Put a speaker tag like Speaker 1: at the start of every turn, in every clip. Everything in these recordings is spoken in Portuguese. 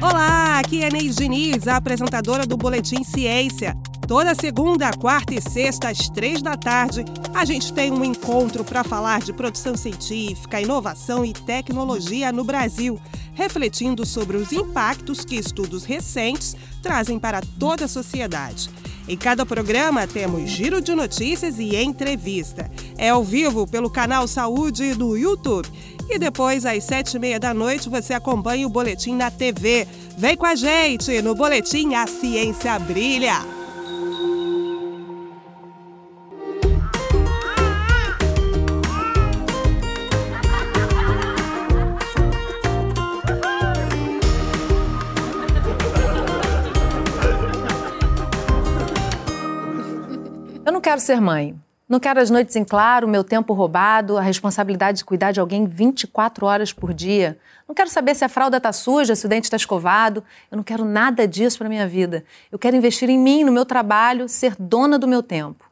Speaker 1: Olá, aqui é Neide Diniz, a apresentadora do Boletim Ciência. Toda segunda, quarta e sexta, às três da tarde, a gente tem um encontro para falar de produção científica, inovação e tecnologia no Brasil, refletindo sobre os impactos que estudos recentes trazem para toda a sociedade. Em cada programa temos giro de notícias e entrevista. É ao vivo pelo canal Saúde do YouTube. E depois, às sete e meia da noite, você acompanha o Boletim na TV. Vem com a gente no Boletim A Ciência Brilha.
Speaker 2: quero ser mãe. Não quero as noites em claro, meu tempo roubado, a responsabilidade de cuidar de alguém 24 horas por dia. Não quero saber se a fralda está suja, se o dente está escovado. Eu não quero nada disso para minha vida. Eu quero investir em mim, no meu trabalho, ser dona do meu tempo.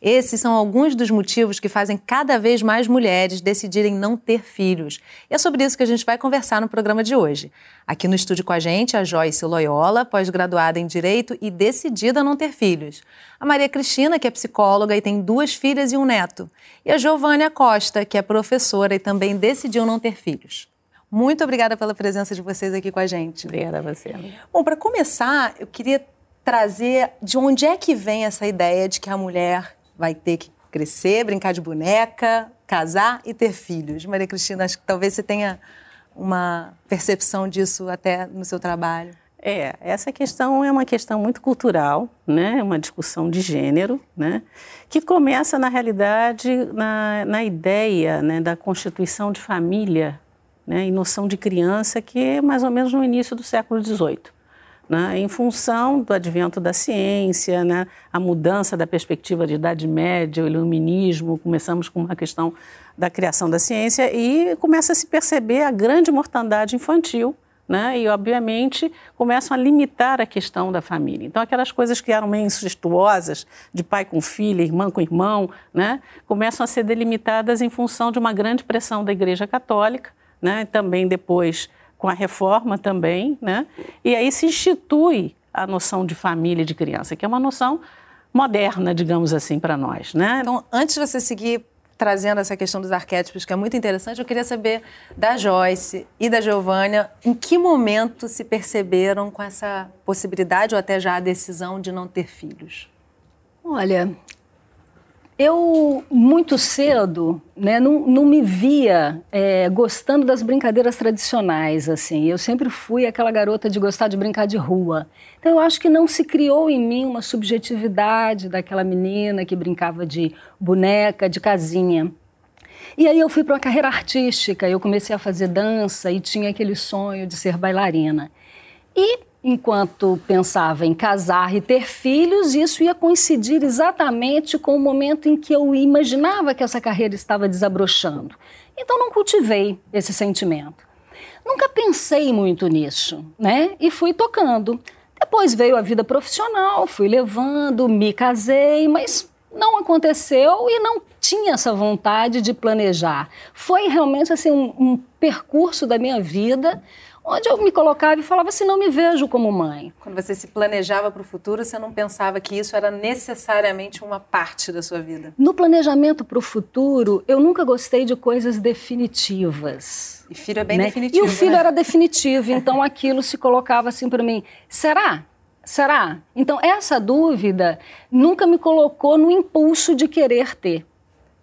Speaker 2: Esses são alguns dos motivos que fazem cada vez mais mulheres decidirem não ter filhos. E é sobre isso que a gente vai conversar no programa de hoje. Aqui no estúdio com a gente, a Joyce Loyola, pós-graduada em Direito e decidida a não ter filhos. A Maria Cristina, que é psicóloga e tem duas filhas e um neto. E a Giovânia Costa, que é professora e também decidiu não ter filhos. Muito obrigada pela presença de vocês aqui com a gente.
Speaker 3: Obrigada a você.
Speaker 2: Bom, para começar, eu queria trazer de onde é que vem essa ideia de que a mulher vai ter que crescer, brincar de boneca, casar e ter filhos. Maria Cristina, acho que talvez você tenha uma percepção disso até no seu trabalho.
Speaker 3: É, essa questão é uma questão muito cultural, né? uma discussão de gênero, né? que começa, na realidade, na, na ideia né? da constituição de família né? e noção de criança, que é mais ou menos no início do século XVIII né, em função do advento da ciência, né, a mudança da perspectiva de Idade Média, o iluminismo, começamos com uma questão da criação da ciência e começa a se perceber a grande mortandade infantil, né, e obviamente começam a limitar a questão da família. Então aquelas coisas que eram meio incestuosas, de pai com filha, irmã com irmão, né, começam a ser delimitadas em função de uma grande pressão da Igreja Católica, né, também depois com a reforma também, né? E aí se institui a noção de família e de criança, que é uma noção moderna, digamos assim, para nós, né?
Speaker 2: Então, antes de você seguir trazendo essa questão dos arquétipos, que é muito interessante, eu queria saber da Joyce e da Giovânia, em que momento se perceberam com essa possibilidade ou até já a decisão de não ter filhos?
Speaker 4: Olha, eu, muito cedo, né, não, não me via é, gostando das brincadeiras tradicionais, assim. Eu sempre fui aquela garota de gostar de brincar de rua. Então, eu acho que não se criou em mim uma subjetividade daquela menina que brincava de boneca, de casinha. E aí eu fui para uma carreira artística, eu comecei a fazer dança e tinha aquele sonho de ser bailarina. E enquanto pensava em casar e ter filhos, isso ia coincidir exatamente com o momento em que eu imaginava que essa carreira estava desabrochando. Então não cultivei esse sentimento. Nunca pensei muito nisso, né? E fui tocando. Depois veio a vida profissional, fui levando, me casei, mas não aconteceu e não tinha essa vontade de planejar. Foi realmente assim um, um percurso da minha vida onde eu me colocava e falava assim, não me vejo como mãe.
Speaker 2: Quando você se planejava para o futuro, você não pensava que isso era necessariamente uma parte da sua vida?
Speaker 4: No planejamento para o futuro, eu nunca gostei de coisas definitivas.
Speaker 2: E filho é bem né? definitivo.
Speaker 4: E o filho né? era definitivo, então aquilo se colocava assim para mim, será? Será? Então essa dúvida nunca me colocou no impulso de querer ter.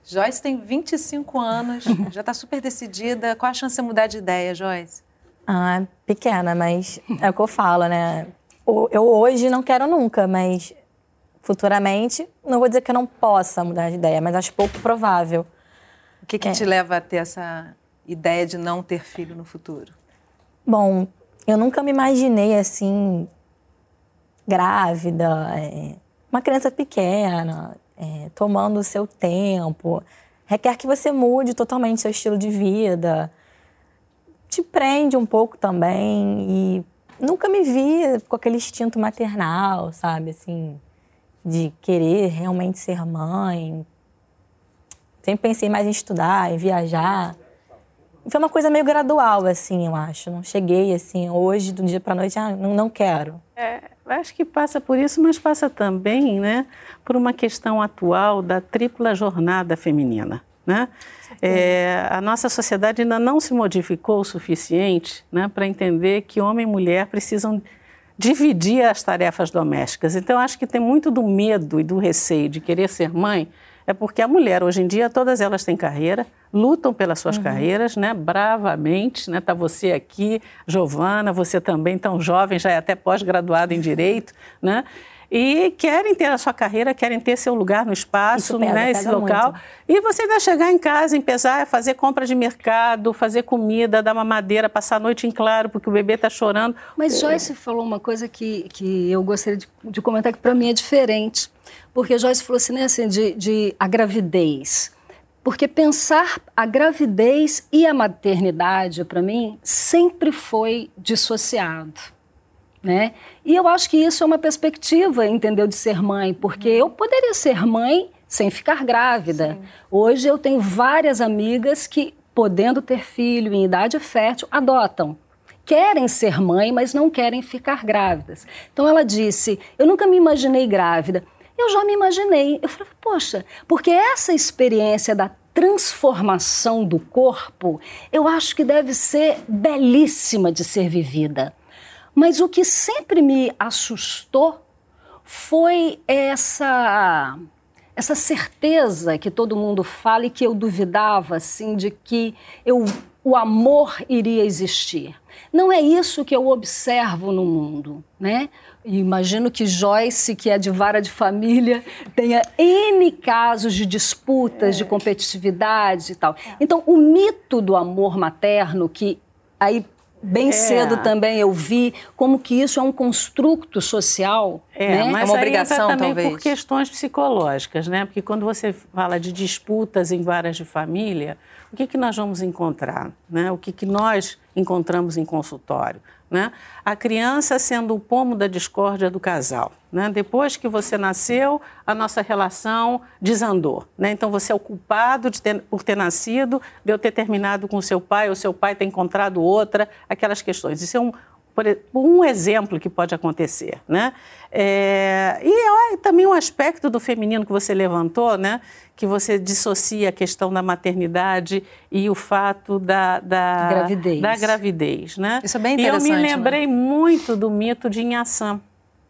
Speaker 2: Joyce tem 25 anos, já está super decidida. Qual a chance de mudar de ideia, Joyce?
Speaker 5: Ah, pequena, mas é o que eu falo, né? Eu hoje não quero nunca, mas futuramente, não vou dizer que eu não possa mudar de ideia, mas acho pouco provável.
Speaker 2: O que, que é. te leva a ter essa ideia de não ter filho no futuro?
Speaker 5: Bom, eu nunca me imaginei assim, grávida, é, uma criança pequena, é, tomando o seu tempo. Requer que você mude totalmente seu estilo de vida te prende um pouco também. E nunca me vi com aquele instinto maternal, sabe? Assim, de querer realmente ser mãe. Sempre pensei mais em estudar, em viajar. foi uma coisa meio gradual, assim, eu acho. Não cheguei, assim, hoje, do dia para noite, ah, não, não quero.
Speaker 3: É, acho que passa por isso, mas passa também, né, por uma questão atual da tripla jornada feminina. Né? É, a nossa sociedade ainda não se modificou o suficiente né, para entender que homem e mulher precisam dividir as tarefas domésticas. Então, acho que tem muito do medo e do receio de querer ser mãe, é porque a mulher, hoje em dia, todas elas têm carreira, lutam pelas suas uhum. carreiras, né, bravamente, né, tá você aqui, Giovana, você também tão jovem, já é até pós-graduada em Direito, né, e querem ter a sua carreira, querem ter seu lugar no espaço, pega, né, esse local. Muito. E você ainda chegar em casa, empezar a fazer compra de mercado, fazer comida, dar uma madeira, passar a noite em claro porque o bebê está chorando.
Speaker 4: Mas Joyce falou uma coisa que, que eu gostaria de, de comentar que para mim é diferente. Porque Joyce falou assim, né, assim de, de a gravidez. Porque pensar a gravidez e a maternidade, para mim, sempre foi dissociado. Né? E eu acho que isso é uma perspectiva, entendeu, de ser mãe, porque eu poderia ser mãe sem ficar grávida. Sim. Hoje eu tenho várias amigas que, podendo ter filho em idade fértil, adotam. Querem ser mãe, mas não querem ficar grávidas. Então ela disse: Eu nunca me imaginei grávida. Eu já me imaginei. Eu falei: Poxa, porque essa experiência da transformação do corpo, eu acho que deve ser belíssima de ser vivida. Mas o que sempre me assustou foi essa essa certeza que todo mundo fala e que eu duvidava assim de que eu, o amor iria existir. Não é isso que eu observo no mundo, né? imagino que Joyce, que é de vara de família, tenha N casos de disputas, de competitividade e tal. É. Então, o mito do amor materno, que aí bem é. cedo também eu vi como que isso é um construto social,
Speaker 3: é,
Speaker 4: né?
Speaker 3: Mas é uma obrigação também talvez. por questões psicológicas, né? Porque quando você fala de disputas em várias de família, o que que nós vamos encontrar, né? O que que nós encontramos em consultório? Né? A criança sendo o pomo da discórdia do casal. Né? Depois que você nasceu, a nossa relação desandou. Né? Então você é o culpado ter, por ter nascido, de eu ter terminado com seu pai, ou seu pai ter encontrado outra, aquelas questões. Isso é um, um exemplo que pode acontecer. Né? É, e ó, também um aspecto do feminino que você levantou, né? que você dissocia a questão da maternidade e o fato da, da
Speaker 4: gravidez.
Speaker 3: Da gravidez né?
Speaker 2: Isso é bem interessante.
Speaker 3: E eu me lembrei né? muito do mito de Inhaçã.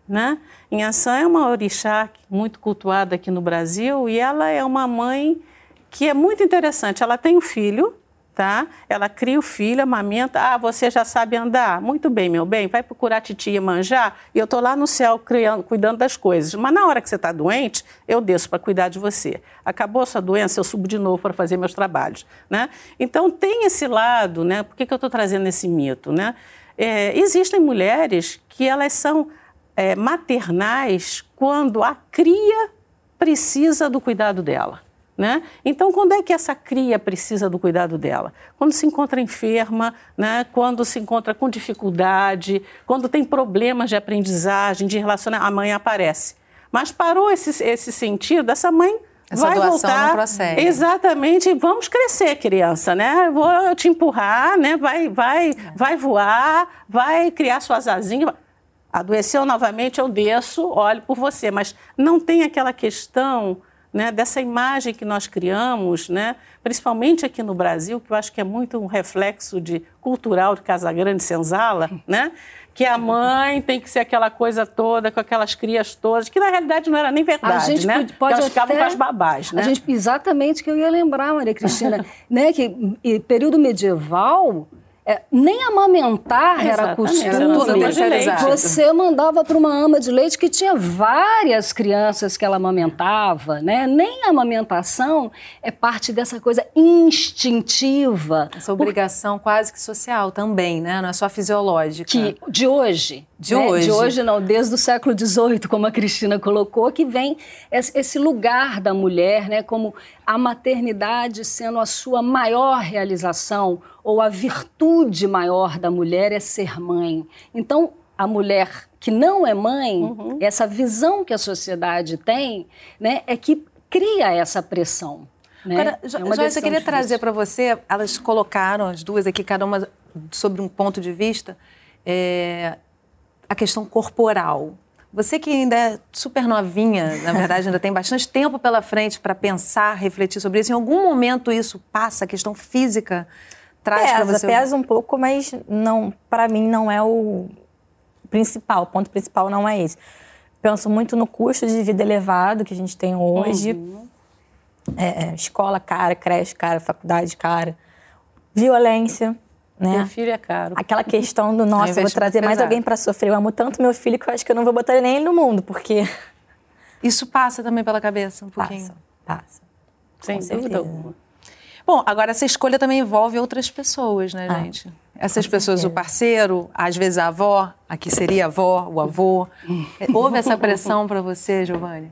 Speaker 3: Né? Inhaçã é uma orixá muito cultuada aqui no Brasil e ela é uma mãe que é muito interessante. Ela tem um filho, tá? Ela cria o filho, amamenta. Ah, você já sabe andar? Muito bem, meu bem, vai procurar titia manjar e eu estou lá no céu criando, cuidando das coisas. Mas na hora que você está doente, eu desço para cuidar de você. Acabou sua doença, eu subo de novo para fazer meus trabalhos, né? Então tem esse lado, né? Por que, que eu estou trazendo esse mito, né? É, existem mulheres que elas são é, maternais quando a cria precisa do cuidado dela. Né? Então, quando é que essa cria precisa do cuidado dela? Quando se encontra enferma, né? quando se encontra com dificuldade, quando tem problemas de aprendizagem, de relacionamento, a mãe aparece. Mas parou esse, esse sentido, essa mãe
Speaker 2: essa
Speaker 3: vai voltar.
Speaker 2: Não.
Speaker 3: Exatamente, vamos crescer, criança, né? Vou te empurrar, né? Vai, vai, vai voar, vai criar suas asinhas. Adoeceu novamente, eu desço, olho por você. Mas não tem aquela questão né, dessa imagem que nós criamos, né, principalmente aqui no Brasil, que eu acho que é muito um reflexo de cultural de Casa Grande Senzala, né, que a mãe tem que ser aquela coisa toda, com aquelas crias todas, que na realidade não era nem verdade, a gente né? Pode Elas ficavam até, com as babás, né?
Speaker 4: A gente, exatamente que eu ia lembrar, Maria Cristina, né, que período medieval é, nem amamentar Exatamente. era costume. Você mandava para uma ama de leite que tinha várias crianças que ela amamentava, né? Nem a amamentação é parte dessa coisa instintiva.
Speaker 2: Essa obrigação Por... quase que social também, né? Não é só fisiológica.
Speaker 4: Que de hoje.
Speaker 2: De né? hoje.
Speaker 4: De hoje não, desde o século XVIII, como a Cristina colocou, que vem esse lugar da mulher, né? Como a maternidade sendo a sua maior realização ou a virtude maior da mulher é ser mãe. Então, a mulher que não é mãe, uhum. essa visão que a sociedade tem, né, é que cria essa pressão.
Speaker 2: Né? Agora, é Joyce, eu queria trazer para você, elas colocaram, as duas aqui, cada uma sobre um ponto de vista, é, a questão corporal. Você que ainda é super novinha, na verdade, ainda tem bastante tempo pela frente para pensar, refletir sobre isso. Em algum momento isso passa, a questão física traz para você?
Speaker 5: Pesa um pouco, mas não, para mim não é o principal. O ponto principal não é esse. Penso muito no custo de vida elevado que a gente tem hoje. Uhum. É, é escola cara, creche cara, faculdade cara. Violência, né?
Speaker 3: Meu filho é caro.
Speaker 5: Aquela questão do, nossa, eu vou trazer mais alguém para sofrer. Eu amo tanto meu filho que eu acho que eu não vou botar nem ele no mundo, porque...
Speaker 2: Isso passa também pela cabeça um pouquinho?
Speaker 5: Passa, passa.
Speaker 3: Sem dúvida alguma.
Speaker 2: Bom, agora essa escolha também envolve outras pessoas, né, ah, gente? Essas pessoas, o parceiro, às vezes a avó, aqui seria a avó, o avô. Houve essa pressão para você, Giovanni?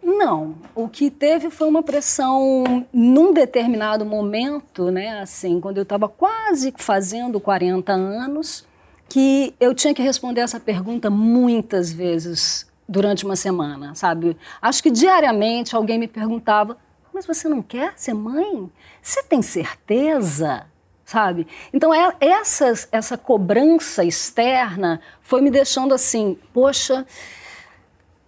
Speaker 4: Não, o que teve foi uma pressão num determinado momento, né, assim, quando eu estava quase fazendo 40 anos, que eu tinha que responder essa pergunta muitas vezes durante uma semana, sabe? Acho que diariamente alguém me perguntava: "Mas você não quer ser mãe? Você tem certeza?" Sabe? Então, é, essa, essa cobrança externa foi me deixando assim, poxa,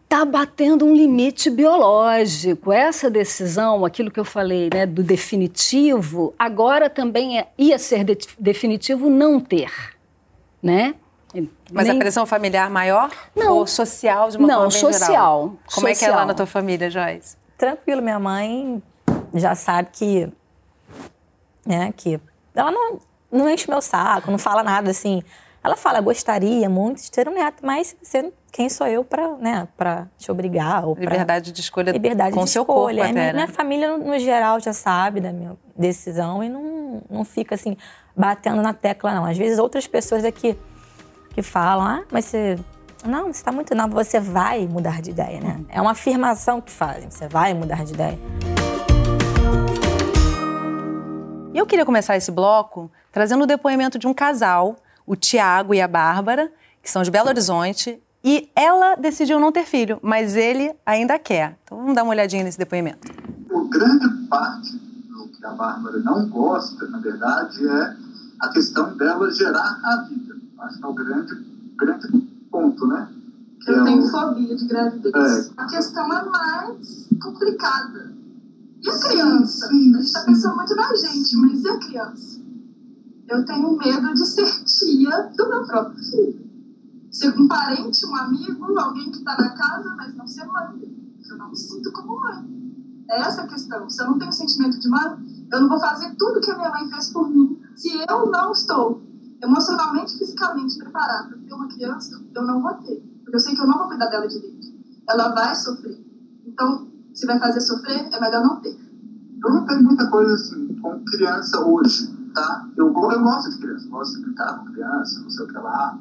Speaker 4: está batendo um limite biológico. Essa decisão, aquilo que eu falei, né, do definitivo, agora também é, ia ser de, definitivo não ter, né?
Speaker 2: Mas Nem... a pressão familiar maior
Speaker 4: não.
Speaker 2: ou social de uma
Speaker 4: não,
Speaker 2: forma
Speaker 4: social,
Speaker 2: geral?
Speaker 4: Como
Speaker 2: social. é que é lá na tua família, Joyce?
Speaker 5: Tranquilo, minha mãe já sabe que, né, que ela não, não enche meu saco, não fala nada assim. Ela fala, gostaria muito de ter um neto, mas você quem sou eu para né, te obrigar? Ou
Speaker 2: liberdade de escolha
Speaker 5: liberdade
Speaker 2: com
Speaker 5: de
Speaker 2: seu
Speaker 5: escolha.
Speaker 2: corpo até,
Speaker 5: minha,
Speaker 2: né?
Speaker 5: minha família, no geral, já sabe da minha decisão e não, não fica assim, batendo na tecla, não. Às vezes outras pessoas aqui que falam, ah, mas você... Não, você está muito nova, você vai mudar de ideia, né? É uma afirmação que fazem, você vai mudar de ideia.
Speaker 2: E eu queria começar esse bloco trazendo o depoimento de um casal, o Tiago e a Bárbara, que são de Belo Horizonte, e ela decidiu não ter filho, mas ele ainda quer. Então vamos dar uma olhadinha nesse depoimento.
Speaker 6: O grande parte do que a Bárbara não gosta, na verdade, é a questão dela gerar a vida. Acho que é o grande, grande ponto, né?
Speaker 7: Que Eu é tenho o... fobia de gravidez. É. A questão é mais complicada. E a criança? Sim, sim, a gente está pensando muito na gente, mas e a criança? Eu tenho medo de ser tia do meu próprio filho ser um parente, um amigo, alguém que está na casa, mas não ser mãe. Eu não me sinto como mãe. É essa a questão. Se eu não tenho sentimento de mãe, eu não vou fazer tudo que a minha mãe fez por mim. Se eu não estou emocionalmente, fisicamente preparada para ter uma criança, eu não vou ter. Porque eu sei que eu não vou cuidar dela direito. Ela vai sofrer. Então, se vai fazer sofrer, é melhor não ter.
Speaker 6: Eu não tenho muita coisa assim com criança hoje, tá? Eu, eu gosto de criança, gosto de brincar com criança, não sei o que lá.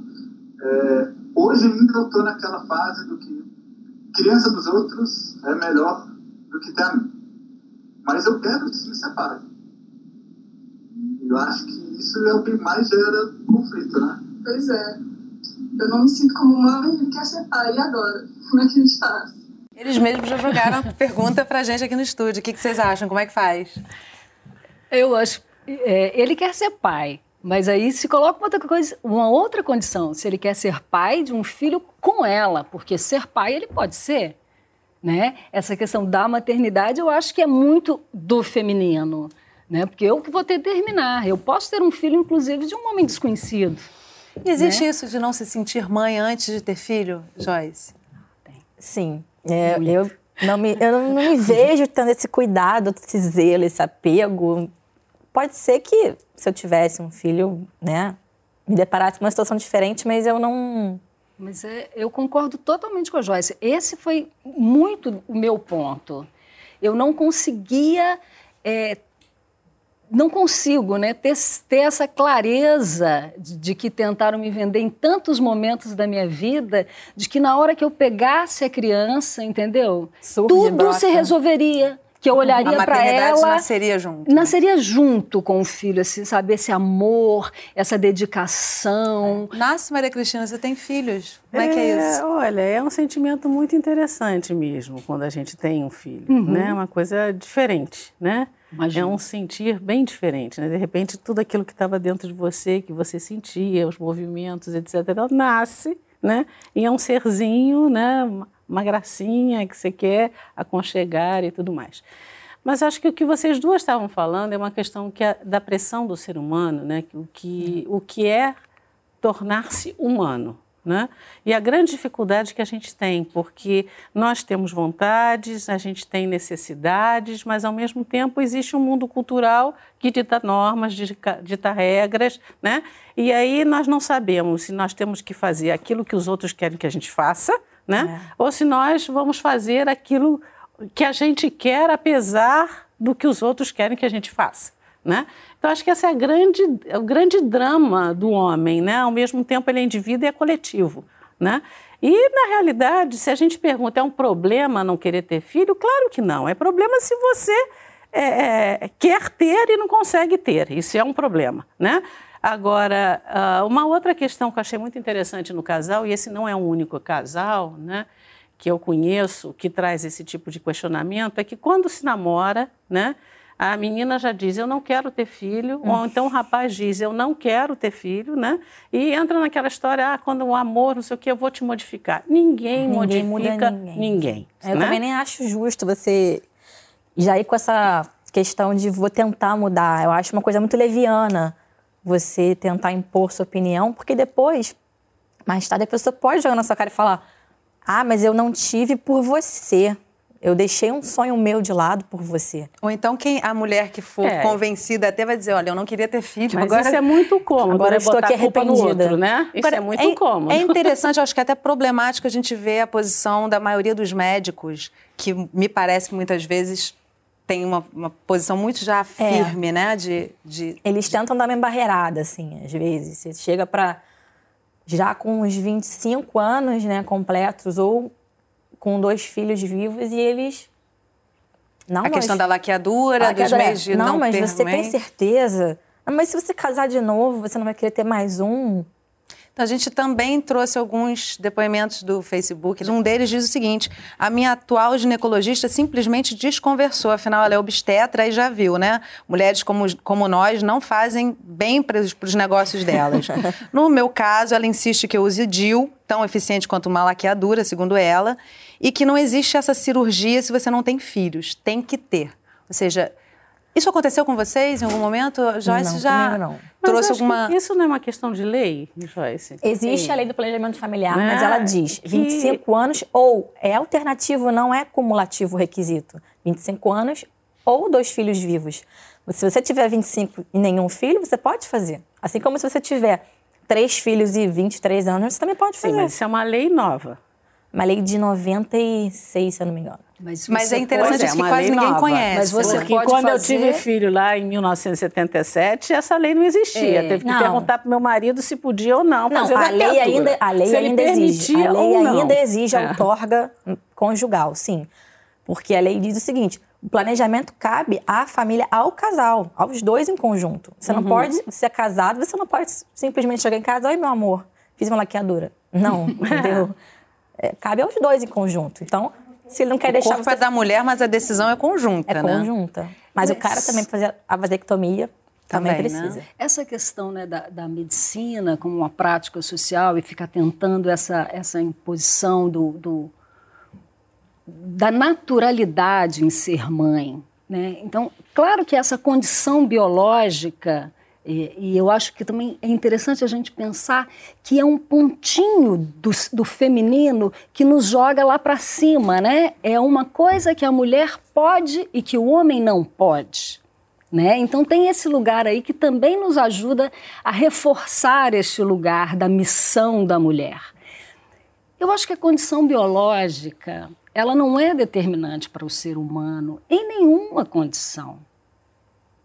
Speaker 6: É, hoje ainda eu estou naquela fase do que criança dos outros é melhor do que ter a mim. Mas eu quero que se separe. Eu acho que isso é o que mais gera conflito, né?
Speaker 7: Pois é. Eu não me sinto como mãe e ele quer ser pai. E agora? Como é que a gente faz?
Speaker 2: Eles mesmos já jogaram a pergunta pra gente aqui no estúdio. O que, que vocês acham? Como é que faz?
Speaker 4: Eu acho. É, ele quer ser pai. Mas aí se coloca uma outra, coisa, uma outra condição, se ele quer ser pai de um filho com ela, porque ser pai ele pode ser. Né? Essa questão da maternidade eu acho que é muito do feminino. Né? Porque eu que vou determinar. Eu posso ter um filho, inclusive, de um homem desconhecido.
Speaker 2: E existe né? isso de não se sentir mãe antes de ter filho, Joyce?
Speaker 5: Sim. É, eu, não me, eu não me vejo tendo esse cuidado, esse zelo, esse apego Pode ser que se eu tivesse um filho, né, me deparasse com uma situação diferente, mas eu não.
Speaker 4: Mas é, eu concordo totalmente com a Joyce. Esse foi muito o meu ponto. Eu não conseguia. É, não consigo né, ter, ter essa clareza de, de, que tentaram me vender em tantos momentos da minha vida, de que na hora que eu pegasse a criança, entendeu? Surge, Tudo brota. se resolveria que eu olharia para ela.
Speaker 2: nasceria junto.
Speaker 4: Nasceria junto com o filho, assim, saber esse amor, essa dedicação.
Speaker 2: É. Nasce, Maria Cristina, você tem filhos. Como é, é, que é isso?
Speaker 3: Olha, é um sentimento muito interessante mesmo quando a gente tem um filho, uhum. né? É uma coisa diferente, né? Imagina. É um sentir bem diferente, né? De repente, tudo aquilo que estava dentro de você, que você sentia, os movimentos, etc., nasce, né? E é um serzinho, né? uma gracinha que você quer aconchegar e tudo mais. Mas acho que o que vocês duas estavam falando é uma questão que é da pressão do ser humano, né? o, que, o que é tornar-se humano. Né? E a grande dificuldade que a gente tem, porque nós temos vontades, a gente tem necessidades, mas ao mesmo tempo existe um mundo cultural que dita normas, dita regras, né? E aí nós não sabemos se nós temos que fazer aquilo que os outros querem que a gente faça, né? É. Ou se nós vamos fazer aquilo que a gente quer, apesar do que os outros querem que a gente faça. Né? Então, acho que esse é, grande, é o grande drama do homem. Né? Ao mesmo tempo, ele é indivíduo e é coletivo. Né? E, na realidade, se a gente pergunta, é um problema não querer ter filho? Claro que não. É problema se você é, é, quer ter e não consegue ter. Isso é um problema. Né? Agora, ah, uma outra questão que eu achei muito interessante no casal, e esse não é o único casal né, que eu conheço que traz esse tipo de questionamento, é que quando se namora, né, a menina já diz, eu não quero ter filho, hum. ou então o rapaz diz, eu não quero ter filho, né? E entra naquela história, ah, quando o amor, não sei o que, eu vou te modificar. Ninguém, ninguém modifica ninguém. ninguém
Speaker 5: eu né? também nem acho justo você já ir com essa questão de vou tentar mudar. Eu acho uma coisa muito leviana você tentar impor sua opinião, porque depois, mais tarde, a pessoa pode jogar na sua cara e falar: Ah, mas eu não tive por você. Eu deixei um sonho meu de lado por você.
Speaker 2: Ou então quem a mulher que for é. convencida até vai dizer, olha, eu não queria ter filho.
Speaker 3: Mas agora... isso é muito cômodo.
Speaker 5: Agora eu estou aqui arrependida.
Speaker 3: Outro, né? Isso agora, é muito é, cômodo.
Speaker 2: É interessante, acho que é até problemático a gente ver a posição da maioria dos médicos, que me parece que muitas vezes tem uma, uma posição muito já firme, é. né? De, de...
Speaker 5: Eles tentam dar uma embarreirada, assim, às vezes. Você chega para já com uns 25 anos, né, completos, ou com dois filhos vivos, e eles.
Speaker 2: Não, a mas... questão da laqueadura, a dos meses de
Speaker 5: não,
Speaker 2: não
Speaker 5: mas você tem certeza? mas se você casar de novo, você não vai querer ter mais um?
Speaker 2: Então, a gente também trouxe alguns depoimentos do Facebook. Um deles diz o seguinte: a minha atual ginecologista simplesmente desconversou, afinal ela é obstetra e já viu, né? Mulheres como, como nós não fazem bem para os negócios delas. no meu caso, ela insiste que eu use DIL, tão eficiente quanto uma laqueadura, segundo ela, e que não existe essa cirurgia se você não tem filhos. Tem que ter. Ou seja, isso aconteceu com vocês em algum momento? Joyce
Speaker 5: não,
Speaker 2: já
Speaker 5: não.
Speaker 2: trouxe alguma.
Speaker 3: isso não é uma questão de lei, Joyce?
Speaker 5: Existe Sim. a lei do planejamento familiar, é, mas ela diz que... 25 anos ou é alternativo, não é cumulativo o requisito. 25 anos ou dois filhos vivos. Se você tiver 25 e nenhum filho, você pode fazer. Assim como se você tiver três filhos e 23 anos, você também pode fazer.
Speaker 3: Sim, mas isso é uma lei nova.
Speaker 5: Uma lei de 96, se eu não me engano.
Speaker 2: Mas, Mas é interessante é, que quase ninguém nova. conhece.
Speaker 3: Mas você Porque pode quando fazer... eu tive filho lá em 1977, essa lei não existia. É. Teve que não. perguntar para meu marido se podia ou não.
Speaker 5: Não, a lei ainda, a lei ainda exige. A lei ainda exige a é. outorga conjugal, sim. Porque a lei diz o seguinte: o planejamento cabe à família, ao casal, aos dois em conjunto. Você não uhum. pode ser casado, você não pode simplesmente chegar em casa, oi meu amor, fiz uma laqueadura. Não, entendeu? É, cabe aos dois em conjunto. Então, se ele não quer
Speaker 2: o
Speaker 5: deixar.
Speaker 2: O corpo você... é da mulher, mas a decisão é conjunta,
Speaker 5: é
Speaker 2: né?
Speaker 5: É conjunta. Mas, mas, o cara também fazer a vasectomia também, também precisa. Né?
Speaker 4: Essa questão né, da, da, medicina como uma prática social e ficar tentando essa, essa imposição do, do da naturalidade em ser mãe. Né? Então, claro que essa condição biológica e, e, eu acho que também é interessante a gente pensar que é um pontinho do, do feminino que nos joga lá para cima, né? É uma coisa que a mulher pode e que o homem não pode. Né? Então tem esse lugar aí que também nos ajuda a reforçar este lugar da missão da mulher. Eu acho que a condição biológica ela não é determinante para o ser humano em nenhuma condição.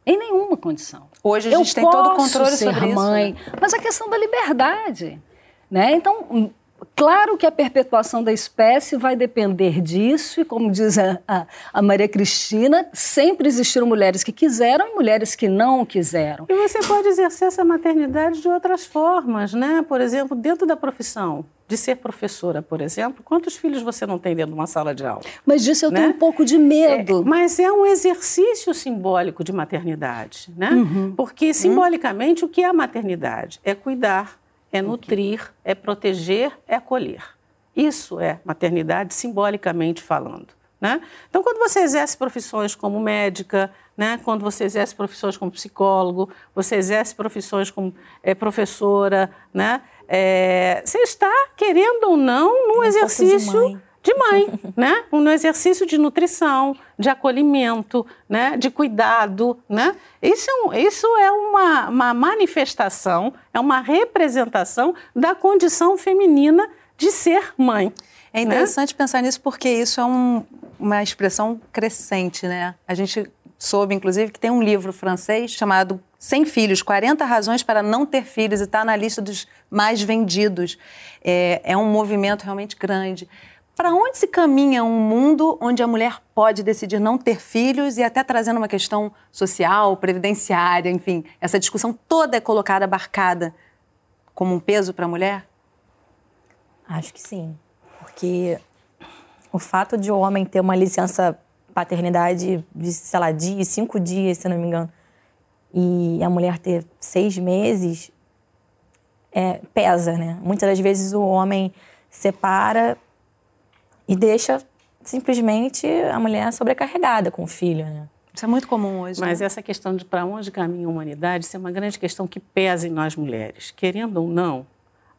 Speaker 4: Em nenhuma condição.
Speaker 2: Hoje a gente eu tem todo o controle
Speaker 4: ser
Speaker 2: sobre
Speaker 4: mãe, isso. Né? Mas a questão da liberdade. Né? Então, Claro que a perpetuação da espécie vai depender disso, e como diz a, a, a, Maria Cristina, sempre existiram mulheres que quiseram e mulheres que não quiseram.
Speaker 3: E você pode exercer essa maternidade de outras formas, né? Por exemplo, dentro da profissão de ser professora, por exemplo, quantos filhos você não tem dentro de uma sala de aula?
Speaker 4: Mas disso eu né? tenho um pouco de medo.
Speaker 3: É, mas é um exercício simbólico de maternidade, né? Uhum. Porque simbolicamente uhum. o que é a maternidade? É cuidar, é nutrir, é proteger, é acolher. Isso é maternidade simbolicamente falando. Né? Então, quando você exerce profissões como médica, né? quando você exerce profissões como psicólogo, você exerce profissões como é, professora, né? É, você está, querendo ou não, num exercício de mãe, né? Um exercício de nutrição, de acolhimento, né? De cuidado, né? Isso é, um, isso é uma, uma manifestação, é uma representação da condição feminina de ser mãe.
Speaker 2: É né? interessante né? pensar nisso porque isso é um, uma expressão crescente, né? A gente soube, inclusive, que tem um livro francês chamado Sem Filhos, 40 Razões para Não Ter Filhos, e está na lista dos mais vendidos. É, é um movimento realmente grande. Para onde se caminha um mundo onde a mulher pode decidir não ter filhos e até trazendo uma questão social, previdenciária, enfim, essa discussão toda é colocada, abarcada como um peso para a mulher?
Speaker 5: Acho que sim, porque o fato de o homem ter uma licença paternidade de, sei lá, dias, cinco dias, se não me engano, e a mulher ter seis meses, é, pesa, né? Muitas das vezes o homem separa e deixa simplesmente a mulher sobrecarregada com o filho, né?
Speaker 2: Isso é muito comum hoje.
Speaker 3: Mas
Speaker 2: né?
Speaker 3: essa questão de para onde caminha a humanidade, isso é uma grande questão que pesa em nós mulheres. Querendo ou não,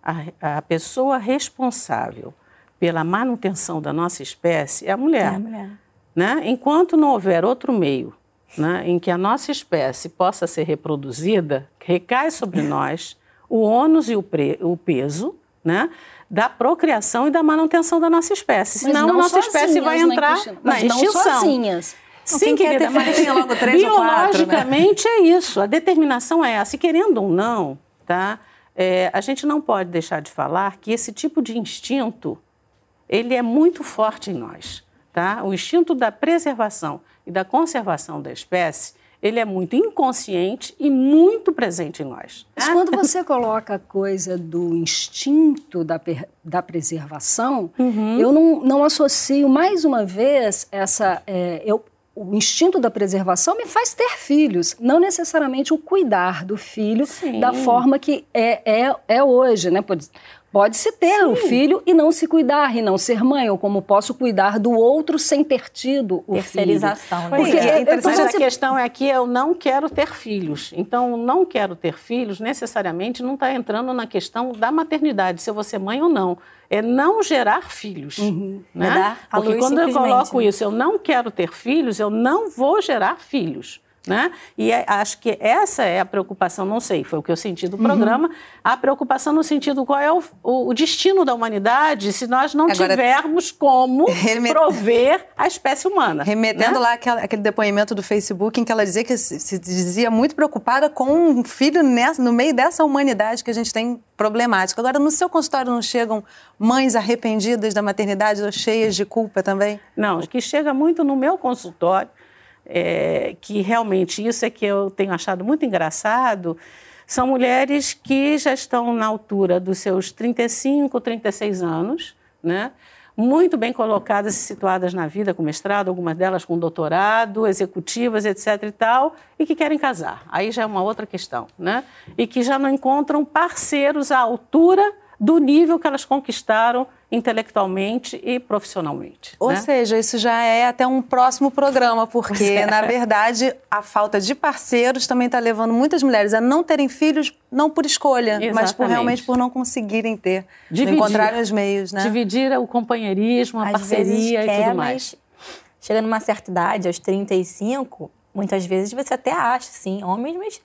Speaker 3: a, a pessoa responsável pela manutenção da nossa espécie é a mulher. É a mulher. Né? Enquanto não houver outro meio né, em que a nossa espécie possa ser reproduzida, recai sobre nós o ônus e o, pre, o peso né, da procriação e da manutenção da nossa espécie. Senão a nossa espécie vai entrar na, na extinção. Não sozinhas.
Speaker 2: Sim, querida, mas logo três
Speaker 3: biologicamente
Speaker 2: quatro,
Speaker 3: né? é isso. A determinação é essa. E querendo ou não, tá? É, a gente não pode deixar de falar que esse tipo de instinto ele é muito forte em nós. Tá? O instinto da preservação e da conservação da espécie ele é muito inconsciente e muito presente em nós.
Speaker 4: Mas quando você coloca a coisa do instinto da, da preservação, uhum. eu não, não associo mais uma vez essa. É, eu, o instinto da preservação me faz ter filhos, não necessariamente o cuidar do filho Sim. da forma que é, é, é hoje, né? Pode-se ter o um filho e não se cuidar, e não ser mãe, ou como posso cuidar do outro sem ter tido o
Speaker 5: Terceirização,
Speaker 3: filho. Terceirização. Né? É, é, então, Mas a questão é que eu não quero ter filhos. Então, não quero ter filhos necessariamente não está entrando na questão da maternidade, se eu vou ser mãe ou não. É não gerar filhos. Uhum. Né? Porque quando eu coloco né? isso, eu não quero ter filhos, eu não vou gerar filhos. Né? E é, acho que essa é a preocupação, não sei, foi o que eu senti do uhum. programa, uhum. a preocupação no sentido qual é o, o, o, destino da humanidade se nós não Agora, tivermos como remet... prover a espécie humana.
Speaker 2: Remetendo né? lá aquele, aquele, depoimento do Facebook em que ela dizia que se, se dizia muito preocupada com um filho nessa, no meio dessa humanidade que a gente tem problemática. Agora, no seu consultório não chegam mães arrependidas da maternidade ou cheias de culpa também?
Speaker 3: Não, que chega muito no meu consultório é, que realmente isso é que eu tenho achado muito engraçado, são mulheres que já estão na altura dos seus 35, 36 anos, né? muito bem colocadas e situadas na vida, com mestrado, algumas delas com doutorado, executivas, etc. e tal, e que querem casar. Aí já é uma outra questão, né? E que já não encontram parceiros à altura do nível que elas conquistaram intelectualmente e profissionalmente.
Speaker 2: Ou
Speaker 3: né?
Speaker 2: seja, isso já é até um próximo programa, porque, é. na verdade, a falta de parceiros também está levando muitas mulheres a não terem filhos, não por escolha, Exatamente. mas por, realmente por não conseguirem ter, dividir, encontrar os meios. Né?
Speaker 3: Dividir o companheirismo, a Às parceria quer, e tudo mais.
Speaker 5: chegando numa certa idade, aos 35, muitas vezes você até acha, sim, homens, mas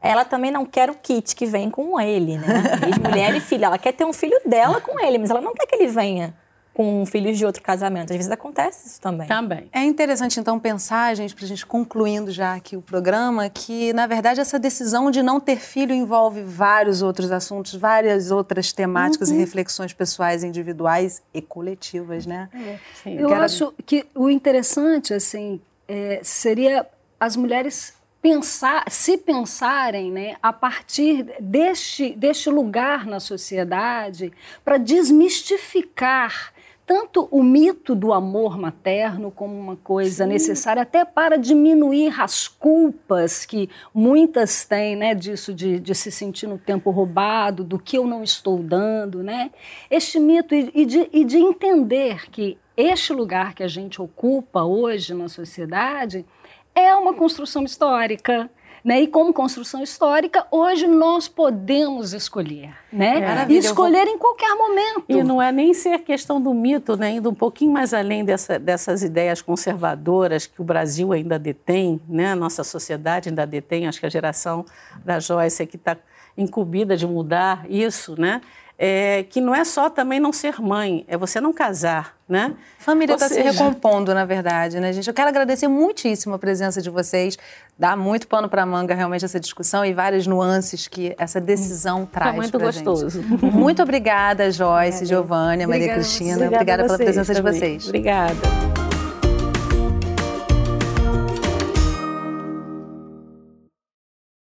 Speaker 5: ela também não quer o kit que vem com ele, né? Ex-mulher e filha. Ela quer ter um filho dela com ele, mas ela não quer que ele venha com filhos de outro casamento. Às vezes acontece isso também.
Speaker 3: Também.
Speaker 2: É interessante, então, pensar, gente, para a gente concluindo já aqui o programa, que, na verdade, essa decisão de não ter filho envolve vários outros assuntos, várias outras temáticas uhum. e reflexões pessoais, individuais e coletivas, né?
Speaker 4: É. Eu Quero... acho que o interessante, assim, é, seria as mulheres pensar, se pensarem né, a partir deste, deste lugar na sociedade para desmistificar tanto o mito do amor materno como uma coisa Sim. necessária até para diminuir as culpas que muitas têm, né, disso de, de, se sentir no tempo roubado, do que eu não estou dando, né? Este mito e, e, de, e de entender que este lugar que a gente ocupa hoje na sociedade é uma construção histórica. Né? E como construção histórica, hoje nós podemos escolher, né? É. E escolher vou... em qualquer momento.
Speaker 3: E não é nem ser questão do mito, né? indo um pouquinho mais além dessa, dessas ideias conservadoras que o Brasil ainda detém, né? a nossa sociedade ainda detém, acho que a geração da Joyce é que está incumbida de mudar isso, né? É, que não é só também não ser mãe, é você não casar, né?
Speaker 2: Família está se recompondo, na verdade, né, gente? Eu quero agradecer muitíssimo a presença de vocês. Dá muito pano para manga realmente essa discussão e várias nuances que essa decisão Foi traz.
Speaker 3: muito gostoso.
Speaker 2: Gente. Muito obrigada, Joyce, Giovânia, Maria Cristina. Obrigada, obrigada pela presença também. de vocês.
Speaker 3: Obrigada.